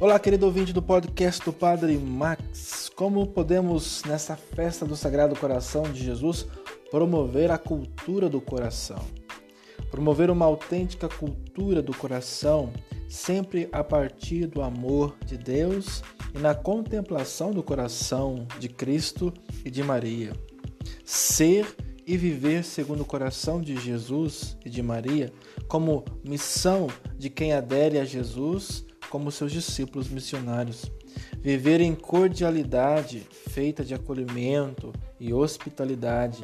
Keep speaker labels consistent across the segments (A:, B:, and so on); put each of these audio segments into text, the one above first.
A: Olá, querido ouvinte do podcast do Padre Max. Como podemos, nessa festa do Sagrado Coração de Jesus, promover a cultura do coração? Promover uma autêntica cultura do coração, sempre a partir do amor de Deus e na contemplação do coração de Cristo e de Maria. Ser e viver segundo o coração de Jesus e de Maria, como missão de quem adere a Jesus como seus discípulos missionários. Viver em cordialidade, feita de acolhimento e hospitalidade,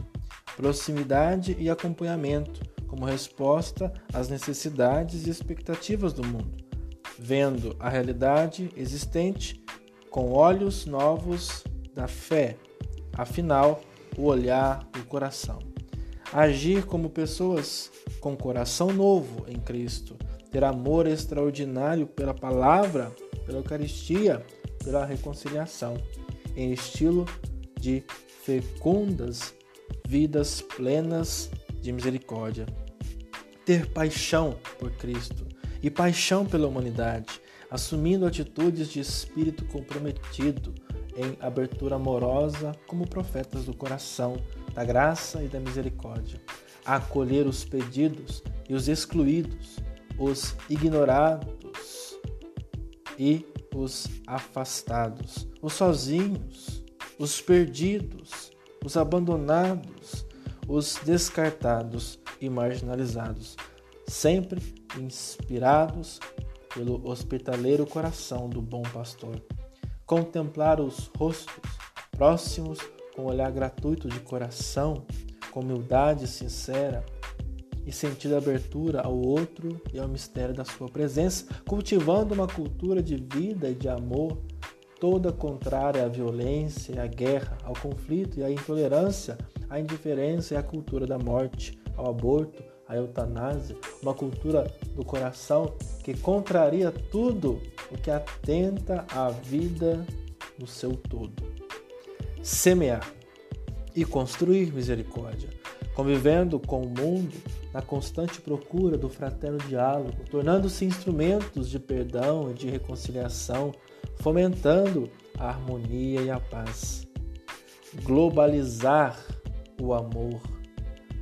A: proximidade e acompanhamento, como resposta às necessidades e expectativas do mundo, vendo a realidade existente com olhos novos da fé, afinal, o olhar do coração. Agir como pessoas com coração novo em Cristo, ter amor extraordinário pela palavra, pela Eucaristia, pela reconciliação, em estilo de fecundas vidas plenas de misericórdia. Ter paixão por Cristo e paixão pela humanidade, assumindo atitudes de espírito comprometido em abertura amorosa como profetas do coração, da graça e da misericórdia, acolher os pedidos e os excluídos, os ignorados e os afastados, os sozinhos, os perdidos, os abandonados, os descartados e marginalizados, sempre inspirados pelo hospitaleiro coração do bom pastor. Contemplar os rostos próximos com olhar gratuito de coração, com humildade sincera, e sentir abertura ao outro e ao mistério da sua presença, cultivando uma cultura de vida e de amor toda contrária à violência, à guerra, ao conflito e à intolerância, à indiferença e à cultura da morte, ao aborto, à eutanásia, uma cultura do coração que contraria tudo o que atenta à vida no seu todo. Semear e construir misericórdia, convivendo com o mundo na constante procura do fraterno diálogo, tornando-se instrumentos de perdão e de reconciliação, fomentando a harmonia e a paz. Globalizar o amor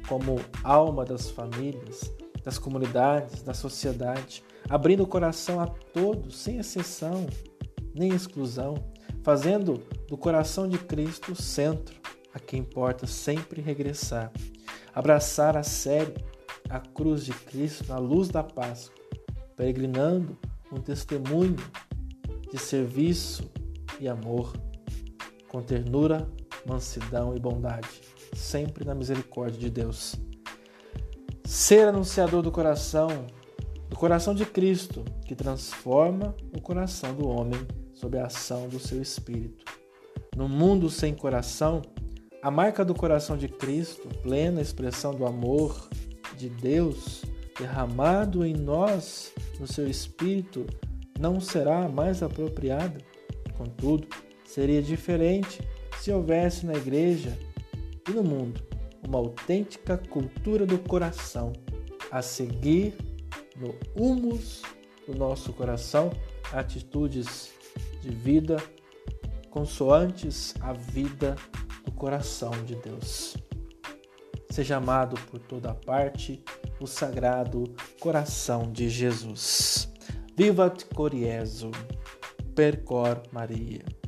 A: como alma das famílias, das comunidades, da sociedade, abrindo o coração a todos, sem exceção nem exclusão, fazendo do coração de Cristo o centro, a quem importa sempre regressar, abraçar a sério a cruz de Cristo na luz da Páscoa, peregrinando um testemunho de serviço e amor, com ternura, mansidão e bondade, sempre na misericórdia de Deus. Ser anunciador do coração, do coração de Cristo, que transforma o coração do homem sob a ação do seu Espírito. No mundo sem coração, a marca do coração de Cristo, plena expressão do amor, de Deus derramado em nós no seu espírito não será mais apropriada. Contudo, seria diferente se houvesse na igreja e no mundo uma autêntica cultura do coração a seguir no humus do nosso coração atitudes de vida consoantes à vida do coração de Deus seja amado por toda parte o Sagrado Coração de Jesus. Vivat Coriezo, Percor Maria.